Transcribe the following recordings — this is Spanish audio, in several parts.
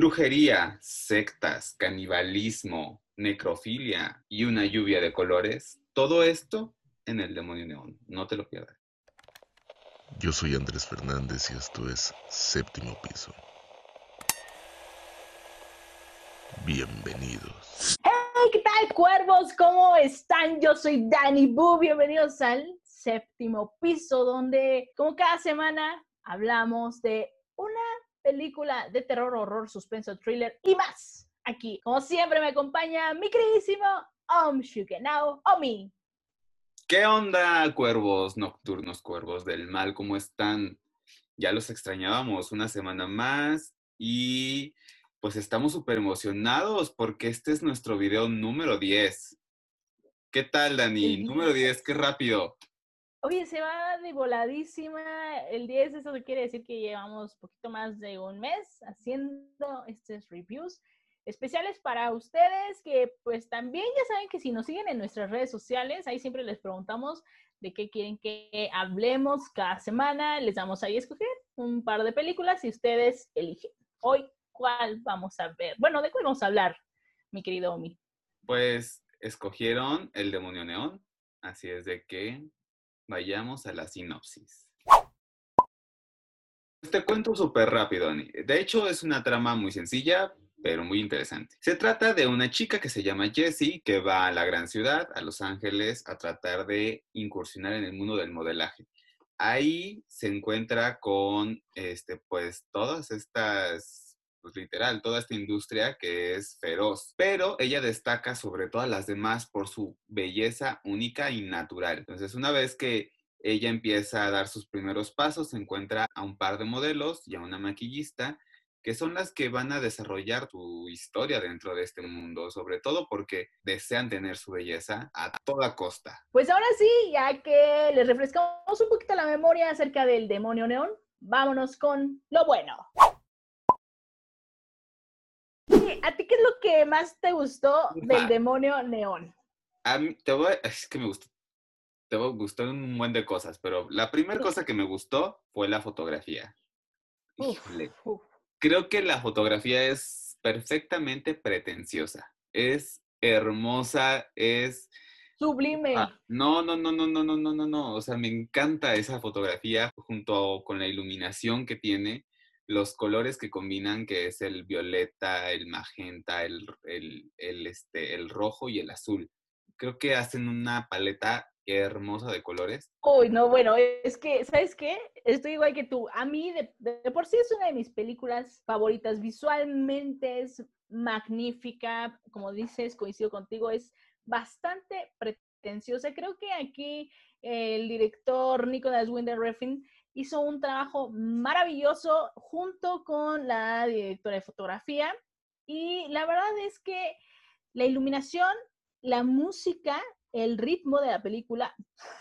Brujería, sectas, canibalismo, necrofilia y una lluvia de colores. Todo esto en el demonio neón. No te lo pierdas. Yo soy Andrés Fernández y esto es Séptimo Piso. Bienvenidos. Hey, ¿qué tal, cuervos? ¿Cómo están? Yo soy Dani Boo. Bienvenidos al Séptimo Piso, donde, como cada semana, hablamos de película de terror, horror, suspenso, thriller y más. Aquí, como siempre, me acompaña mi queridísimo Om Shukenao Omi. ¿Qué onda, cuervos nocturnos, cuervos del mal? ¿Cómo están? Ya los extrañábamos una semana más y pues estamos súper emocionados porque este es nuestro video número 10. ¿Qué tal, Dani? Número 10, 10. qué rápido. Oye, se va de voladísima el 10, eso quiere decir que llevamos poquito más de un mes haciendo estos reviews especiales para ustedes que pues también ya saben que si nos siguen en nuestras redes sociales, ahí siempre les preguntamos de qué quieren que hablemos cada semana, les damos ahí a escoger un par de películas y ustedes eligen. Hoy, ¿cuál vamos a ver? Bueno, ¿de cuál vamos a hablar, mi querido Omi? Pues escogieron el demonio neón, así es de que vayamos a la sinopsis. Te cuento súper rápido, Dani. De hecho, es una trama muy sencilla, pero muy interesante. Se trata de una chica que se llama Jessie, que va a la gran ciudad, a Los Ángeles, a tratar de incursionar en el mundo del modelaje. Ahí se encuentra con, este, pues, todas estas, pues, literal, toda esta industria que es feroz. Pero ella destaca sobre todas las demás por su belleza única y natural. Entonces, una vez que ella empieza a dar sus primeros pasos, se encuentra a un par de modelos y a una maquillista que son las que van a desarrollar tu historia dentro de este mundo, sobre todo porque desean tener su belleza a toda costa. Pues ahora sí, ya que les refrescamos un poquito la memoria acerca del demonio neón, vámonos con lo bueno. ¿A ti qué es lo que más te gustó del demonio neón? A mí, te voy, es que me gustó, te gustar un buen de cosas, pero la primera cosa que me gustó fue la fotografía. Uf, Híjole, uf. creo que la fotografía es perfectamente pretenciosa, es hermosa, es Sublime. Ah, no, no, no, no, no, no, no, no, no. O sea, me encanta esa fotografía junto con la iluminación que tiene, los colores que combinan, que es el violeta, el magenta, el, el, este, el rojo y el azul. Creo que hacen una paleta hermosa de colores. Uy, no, bueno, es que, ¿sabes qué? Estoy igual que tú. A mí, de, por sí, es una de mis películas favoritas. Visualmente es magnífica. Como dices, coincido contigo, es bastante pretenciosa. Creo que aquí el director Nicholas Winder Refn hizo un trabajo maravilloso junto con la directora de fotografía. Y la verdad es que la iluminación, la música, el ritmo de la película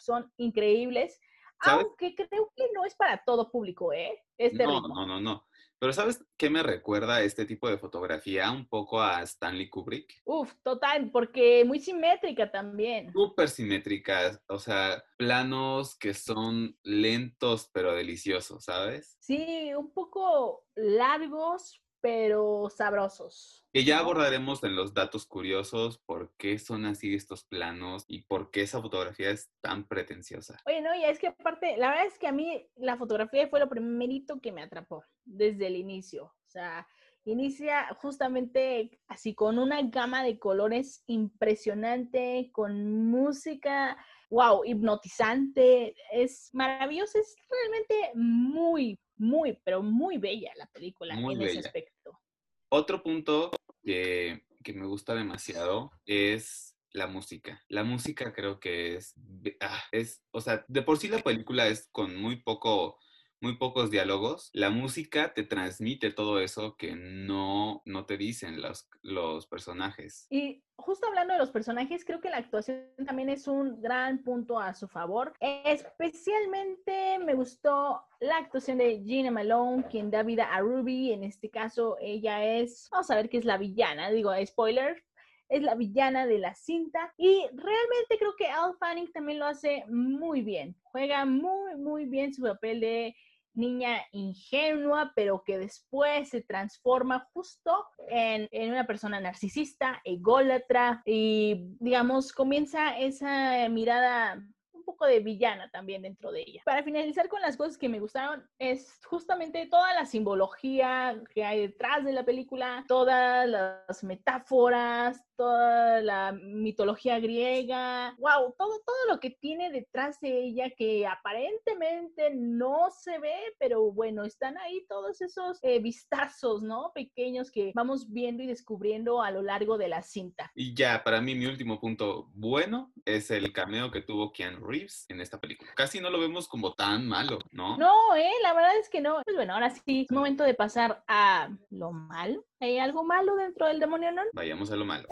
son increíbles. ¿Sabes? Aunque creo que no es para todo público, ¿eh? Este No, ritmo. no, no, no. Pero ¿sabes qué me recuerda este tipo de fotografía? Un poco a Stanley Kubrick. Uf, total, porque muy simétrica también. súper simétricas, o sea, planos que son lentos pero deliciosos, ¿sabes? Sí, un poco largos, pero sabrosos. Que ya abordaremos en los datos curiosos por qué son así estos planos y por qué esa fotografía es tan pretenciosa. Oye, no, ya es que aparte, la verdad es que a mí la fotografía fue lo primerito que me atrapó desde el inicio. O sea, inicia justamente así con una gama de colores impresionante, con música, wow, hipnotizante. Es maravilloso, es realmente muy, muy, pero muy bella la película Muy en ese aspecto. Otro punto que, que me gusta demasiado es la música. La música creo que es, ah, es, o sea, de por sí la película es con muy poco, muy pocos diálogos. La música te transmite todo eso que no, no te dicen los, los personajes. Y justo hablando de los personajes, creo que la actuación también es un gran punto a su favor. Especialmente me gustó la actuación de Gina Malone, quien da vida a Ruby. En este caso, ella es, vamos a ver qué es la villana, digo, spoiler. Es la villana de la cinta y realmente creo que Al Fanning también lo hace muy bien. Juega muy, muy bien su papel de niña ingenua, pero que después se transforma justo en, en, una persona narcisista, ególatra, y digamos, comienza esa mirada poco de villana también dentro de ella. Para finalizar con las cosas que me gustaron, es justamente toda la simbología que hay detrás de la película, todas las metáforas, toda la mitología griega, wow, todo, todo lo que tiene detrás de ella que aparentemente no se ve, pero bueno, están ahí todos esos eh, vistazos, ¿no? Pequeños que vamos viendo y descubriendo a lo largo de la cinta. Y ya, para mí mi último punto bueno es el cameo que tuvo Keanu Reeves en esta película. Casi no lo vemos como tan malo, ¿no? No, eh, la verdad es que no. Pues bueno, ahora sí, es momento de pasar a lo malo. ¿Hay algo malo dentro del demonio no? Vayamos a lo malo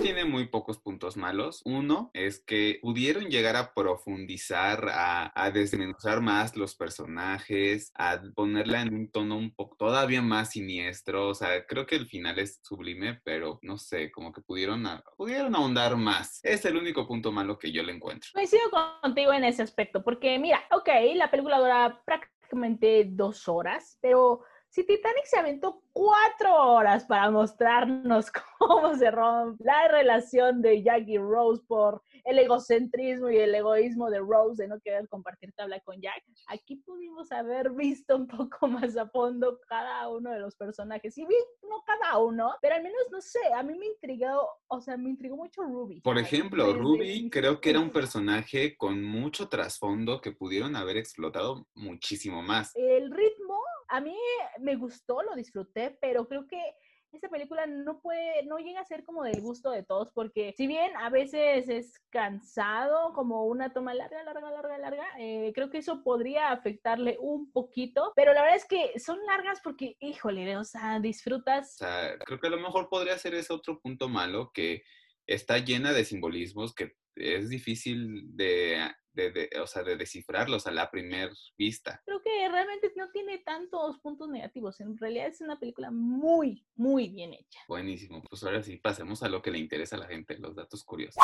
tiene muy pocos puntos malos. Uno es que pudieron llegar a profundizar, a, a, desmenuzar más los personajes, a ponerla en un tono un poco todavía más siniestro. O sea, creo que el final es sublime, pero no sé, como que pudieron, pudieron ahondar más. Es el único punto malo que yo le encuentro. Coincido contigo en ese aspecto, porque mira, ok, la película dura prácticamente dos horas, pero si Titanic se aventó cuatro horas para mostrarnos cómo se rompe la relación de Jack y Rose por el egocentrismo y el egoísmo de Rose de no querer compartir tabla con Jack, aquí pudimos haber visto un poco más a fondo cada uno de los personajes. Y vi, no cada uno, pero al menos, no sé, a mí me intrigó, o sea, me intrigó mucho Ruby. Por ejemplo, Ruby creo que era un personaje con mucho trasfondo que pudieron haber explotado muchísimo más. El ritmo a mí me gustó, lo disfruté, pero creo que esta película no puede, no llega a ser como del gusto de todos, porque si bien a veces es cansado, como una toma larga, larga, larga, larga, eh, creo que eso podría afectarle un poquito, pero la verdad es que son largas porque, híjole, o sea, disfrutas. Creo que a lo mejor podría ser ese otro punto malo que está llena de simbolismos que es difícil de de, o sea, de descifrarlos a la primera vista. Creo que realmente no tiene tantos puntos negativos. En realidad es una película muy, muy bien hecha. Buenísimo. Pues ahora sí, pasemos a lo que le interesa a la gente, los datos curiosos.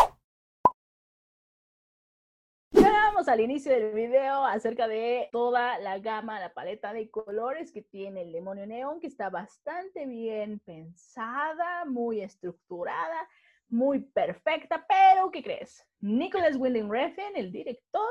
Hablábamos al inicio del video acerca de toda la gama, la paleta de colores que tiene el demonio neón, que está bastante bien pensada, muy estructurada muy perfecta, pero ¿qué crees? Nicholas Winding Refn, el director,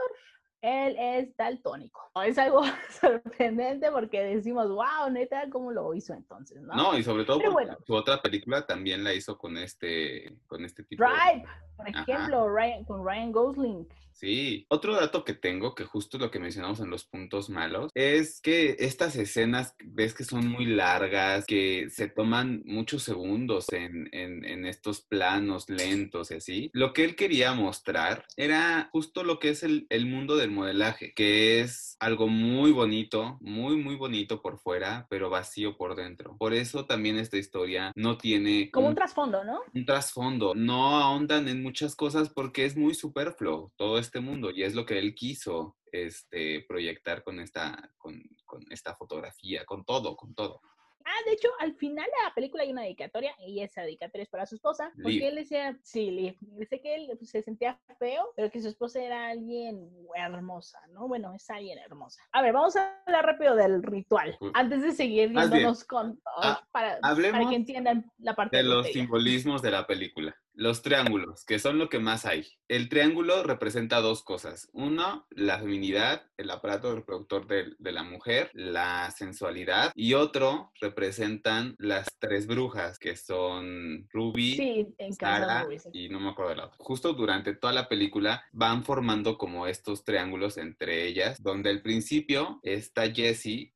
él es daltónico. Es algo sorprendente porque decimos, wow, neta, ¿cómo lo hizo entonces? No, no y sobre todo porque su otra película también la hizo con este, con este tipo. Drive, por ejemplo, con Ryan Gosling. Sí, otro dato que tengo, que justo lo que mencionamos en los puntos malos, es que estas escenas ves que son muy largas, que se toman muchos segundos en, en, estos planos lentos y así. Lo que él quería mostrar era justo lo que es el, el mundo del modelaje, que es algo muy bonito, muy, muy bonito por fuera, pero vacío por dentro. Por eso también esta historia no tiene... Como un, un trasfondo, ¿no? Un trasfondo. No ahondan en muchas cosas porque es muy superfluo. Todo este mundo y es lo que él quiso este, proyectar con esta, con, con esta fotografía, con todo, con todo. Ah, de hecho, al final de la película hay una dedicatoria y esa dedicatoria es para su esposa, porque él decía, sí, dice que él pues, se sentía feo, pero que su esposa era alguien hermosa, ¿no? Bueno, es alguien hermosa. A ver, vamos a hablar rápido del ritual, antes de seguir viéndonos con ah, para, para, que entiendan la parte de los simbolismos de la película. Los triángulos, que son lo que más hay. El triángulo representa dos cosas. Uno, la feminidad, el aparato reproductor de, de, la mujer, la sensualidad. Y otro, representan las tres brujas, que son Ruby, sí, Sara y no me acuerdo del otro. Justo durante toda la película van formando como estos triángulos entre ellas, donde al principio está Jessie,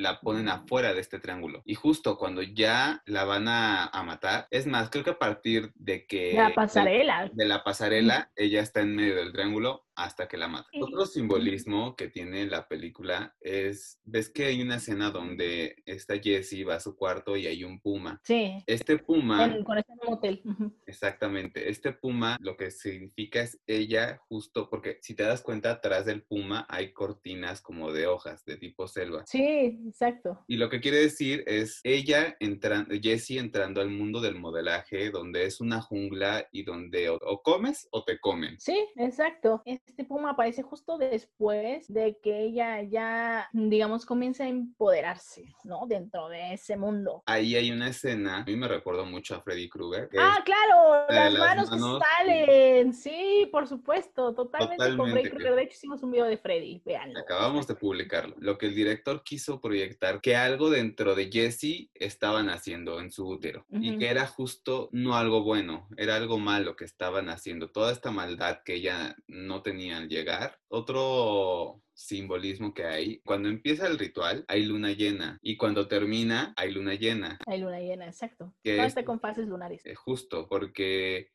la ponen afuera de este triángulo. Y justo cuando ya la van a, matar, es más, creo que a partir de que... La pasarela. De, la pasarela, ella está en medio del triángulo hasta que la mata. Otro simbolismo que tiene la película es, ves que hay una escena donde esta Jessie va a su cuarto y hay un puma. Sí. Este puma... con esta Un motel. Exactamente. Este puma lo que significa es ella justo porque si te das cuenta atrás del puma hay cortinas como de hojas de tipo selva. Sí, exacto. Y lo que quiere decir es ella entrando, Jessie entrando al mundo del modelaje donde es una jungla y donde o, o comes o te comen. Sí, exacto. Este puma aparece justo después de que ella ya, digamos, comienza a empoderarse, ¿no? Dentro de ese mundo. Ahí hay una escena, a mí me recuerdo mucho a Freddy Krueger. Ah, claro, las las manos, manos, que salen. Sí, por supuesto, totalmente, con Totalmente, Freddy Krueger. De hecho, hicimos un video de Freddy, véanlo. Acabamos de publicarlo. Lo que el director quiso proyectar, que algo dentro de Jessie estaban haciendo en su útero. Y Ujú. que era justo no algo bueno, era algo malo que estaban haciendo. Toda esta maldad que ella no tenía al llegar. Otro simbolismo que hay, cuando empieza el ritual hay luna llena y cuando termina hay luna llena. Hay luna llena, exacto. Que es- está con fases lunares. Eh, justo, porque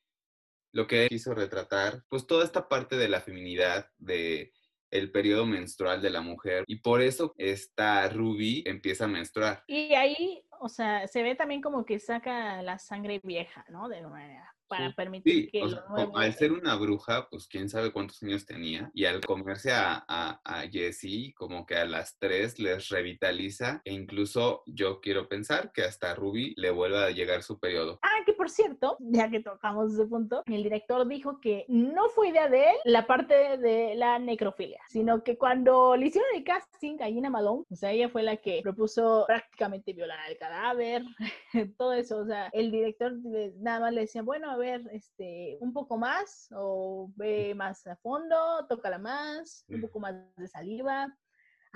lo que quiso retratar, pues toda esta parte de la feminidad, de el periodo menstrual de la mujer, y por eso esta Ruby empieza a menstruar. Y ahí, o sea, se ve también como que saca la sangre vieja, ¿no? De alguna manera, para permitir Sí, que o sea, nuevo al ser una bruja, pues quién sabe cuántos años tenía, y al comerse a, a, a Jessie, como que a las tres les revitaliza, e incluso yo quiero pensar que hasta Ruby le vuelva a llegar su periodo. Ah, que por cierto, ya que tocamos ese punto, el director dijo que no fue idea de él la parte de la necrofilia, sino que cuando le hicieron el casting a Gina Malone, o sea, ella fue la que propuso prácticamente violar al cadáver, todo eso, o sea, el director nada más le decía, bueno, a ver, este, un poco más, o ve más a fondo, tócala más, un poco más de saliva,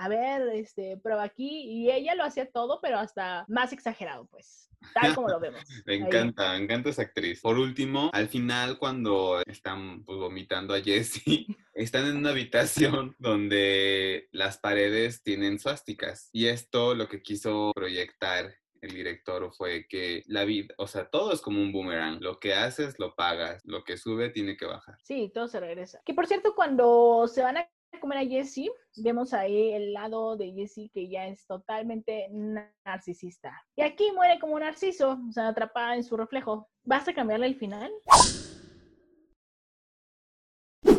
a ver, este, prueba aquí, y ella lo hacía todo, pero hasta más exagerado, pues, tal como lo vemos. Me ahí. encanta, me encanta esa actriz. Por último, al final cuando están pues, vomitando a Jessie, están en una habitación donde las paredes tienen suásticas. Y esto lo que quiso proyectar el director fue que la vida, o sea, todo es como un boomerang. Lo que haces, lo pagas. Lo que sube, tiene que bajar. Sí, todo se regresa. Que por cierto, cuando se van a comer a Jessie, vemos ahí el lado de Jessie que ya es totalmente narcisista. Y aquí muere como narciso, o sea, atrapada en su reflejo. ¿Vas a cambiarle el final?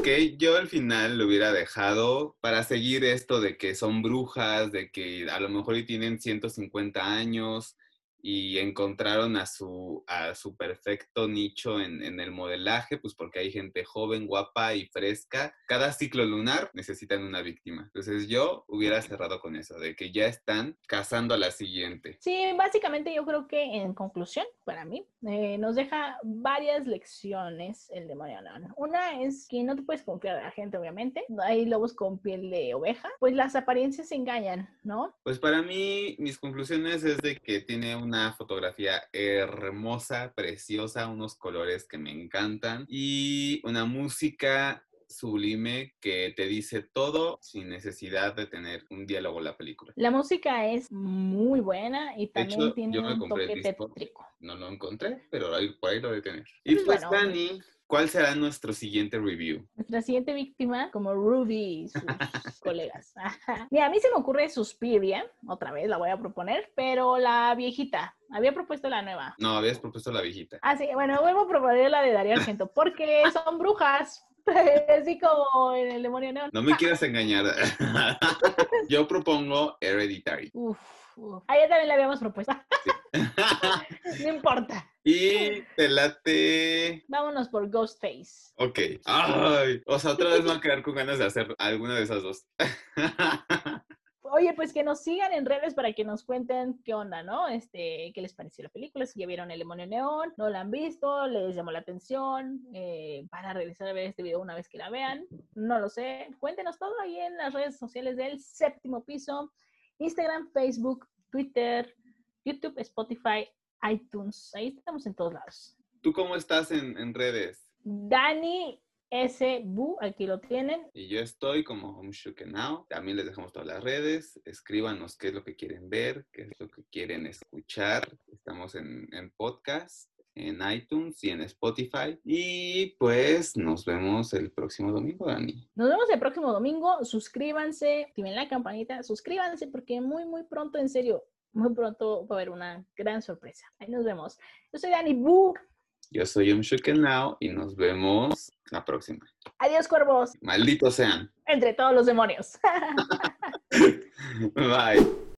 Que yo al final lo hubiera dejado para seguir esto de que son brujas, de que a lo mejor tienen 150 años y encontraron a su, a su perfecto nicho en, en, el modelaje, pues porque hay gente joven, guapa y fresca. Cada ciclo lunar necesitan una víctima. Entonces yo hubiera cerrado con eso, de que ya están cazando a la siguiente. Sí, básicamente yo creo que en conclusión, para mí, eh, nos deja varias lecciones el demonio neón. Una es que no te puedes confiar a la gente, obviamente. Hay lobos con piel de oveja, pues las apariencias engañan, ¿no? Pues para mí, mis conclusiones es de que tiene un una fotografía hermosa, preciosa, unos colores que me encantan y una música sublime que te dice todo sin necesidad de tener un diálogo en la película. La música es muy buena y también de hecho, tiene yo me un compré toque el disco. No lo encontré, pero ahí, por ahí lo de tener. Y Pues pues, bueno. Dani, ¿cuál será nuestro siguiente review? Nuestra siguiente víctima, como Ruby y sus colegas. Mira, a mí se me ocurre Suspiria, otra vez la voy a proponer, pero la viejita. Había propuesto la nueva. No, habías propuesto la viejita. Ah, sí, bueno, vuelvo a proponer la de Darío Argento, porque son brujas. Así como en el demonio neón. No me quieras engañar. Yo propongo Hereditary. Uf, uf. A ella también la habíamos propuesto. no importa. y te late. Vámonos por Ghostface. Ok. Ay, o sea, otra vez voy a quedar con ganas de hacer alguna de esas dos. Oye, pues que nos sigan en redes para que nos cuenten qué onda, ¿no? Este, qué les pareció la película, si ya vieron El Demonio Neón, no la han visto, les llamó la atención, eh, van a regresar a ver este video una vez que la vean, no lo sé. Cuéntenos todo ahí en las redes sociales del séptimo piso, Instagram, Facebook, Twitter, YouTube, Spotify, iTunes, ahí estamos en todos lados. ¿Tú cómo estás en, en redes? Dani S. Bu, aquí lo tienen. Y yo estoy como Home Now. También les dejamos todas las redes. Escríbanos qué es lo que quieren ver, qué es lo que quieren escuchar. Estamos en, en podcast, en iTunes y en Spotify. Y pues nos vemos el próximo domingo, Dani. Nos vemos el próximo domingo. Suscríbanse, activen la campanita, suscríbanse porque muy, muy pronto, en serio, muy pronto va a haber una gran sorpresa. Ahí nos vemos. Yo soy Dani Bu. Yo soy Um Now y nos vemos la próxima. Adiós, cuervos. Malditos sean. Entre todos los demonios. Bye.